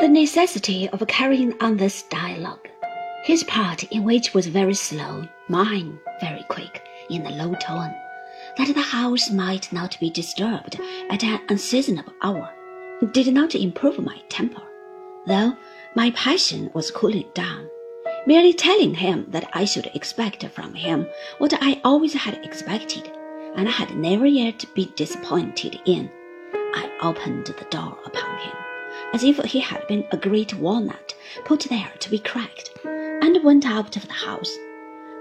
The necessity of carrying on this dialogue, his part in which was very slow, mine very quick, in a low tone, that the house might not be disturbed at an unseasonable hour, did not improve my temper, though my passion was cooling down. Merely telling him that I should expect from him what I always had expected, and had never yet been disappointed in, I opened the door upon him, as if he had been a great walnut put there to be cracked, and went out of the house.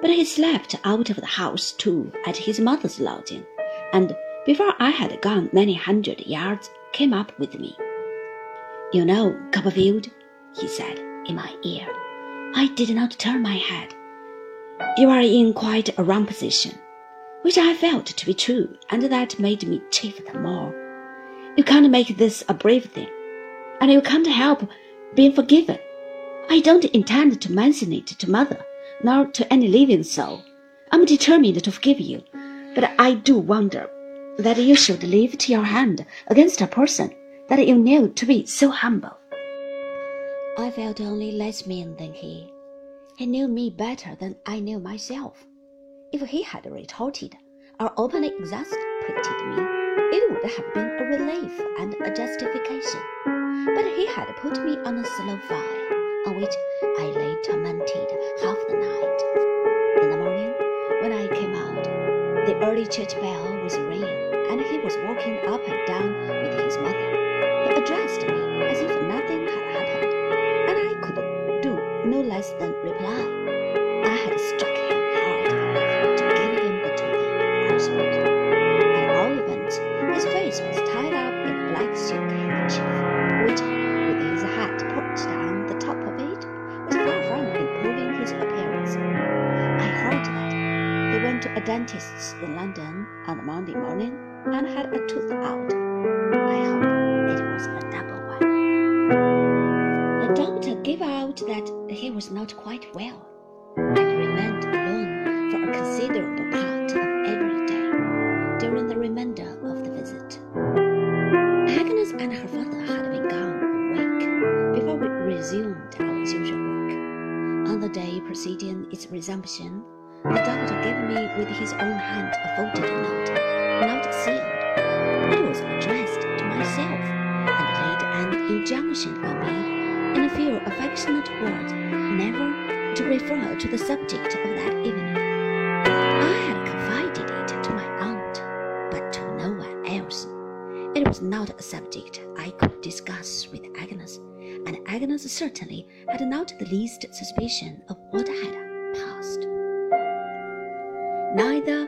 But he slept out of the house too at his mother's lodging, and before I had gone many hundred yards, came up with me. You know, Copperfield, he said in my ear. I did not turn my head. You are in quite a wrong position, which I felt to be true, and that made me chafe the more. You can't make this a brave thing, and you can't help being forgiven. I don't intend to mention it to mother, nor to any living soul. I'm determined to forgive you, but I do wonder that you should lift your hand against a person that you knew to be so humble. I felt only less mean than he. He knew me better than I knew myself. If he had retorted or openly exasperated me, it would have been a relief and a justification. Had put me on a slow fire, on which I lay tormented half the night. In the morning, when I came out, the early church bell was ringing, and he was walking up and down with his mother. He addressed me as if nothing had happened and I could do no less than reply. A dentist's in London on a Monday morning and had a tooth out. I hope it was a double one. The doctor gave out that he was not quite well, and remained alone for a considerable part of every day during the remainder of the visit. Agnes and her father had been gone a week before we resumed our usual work. On the day preceding its resumption, the doctor gave me with his own hand a folded note, not sealed. It was addressed to myself, and laid an injunction on me in a few affectionate words, never to refer to the subject of that evening. I had confided it to my aunt, but to no one else. It was not a subject I could discuss with Agnes, and Agnes certainly had not the least suspicion of what had. Neither,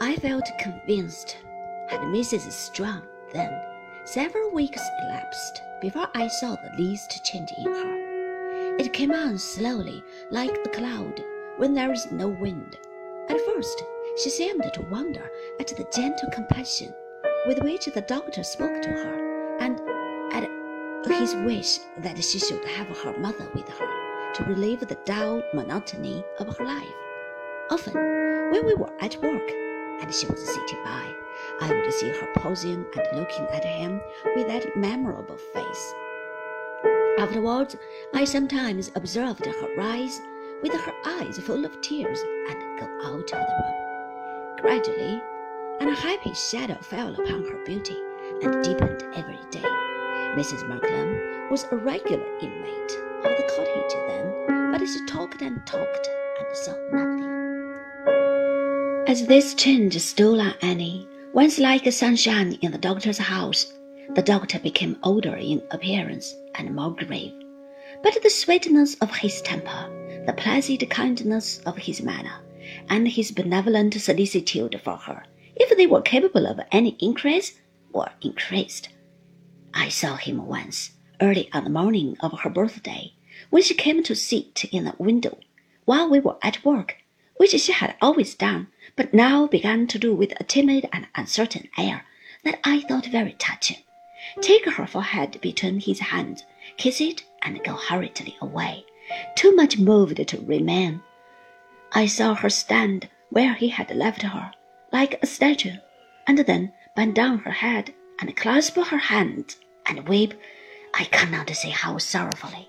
I felt convinced, had Mrs. Strong then. Several weeks elapsed before I saw the least change in her. It came on slowly, like a cloud, when there is no wind. At first, she seemed to wonder at the gentle compassion with which the doctor spoke to her, and at his wish that she should have her mother with her to relieve the dull monotony of her life. Often, when we were at work, and she was sitting by, I would see her posing and looking at him with that memorable face. Afterwards, I sometimes observed her rise with her eyes full of tears and go out of the room. Gradually, an happy shadow fell upon her beauty and deepened every day. Mrs. Markleham was a regular inmate of the cottage then, but she talked and talked and saw nothing. As this change stole on Annie, once like sunshine in the doctor's house, the doctor became older in appearance and more grave. But the sweetness of his temper, the placid kindness of his manner, and his benevolent solicitude for her, if they were capable of any increase, were increased. I saw him once, early on the morning of her birthday, when she came to sit in the window while we were at work, which she had always done but now began to do with a timid and uncertain air that I thought very touching. Take her forehead between his hands, kiss it, and go hurriedly away, too much moved to remain. I saw her stand where he had left her, like a statue, and then bend down her head and clasp her hands and weep I cannot say how sorrowfully.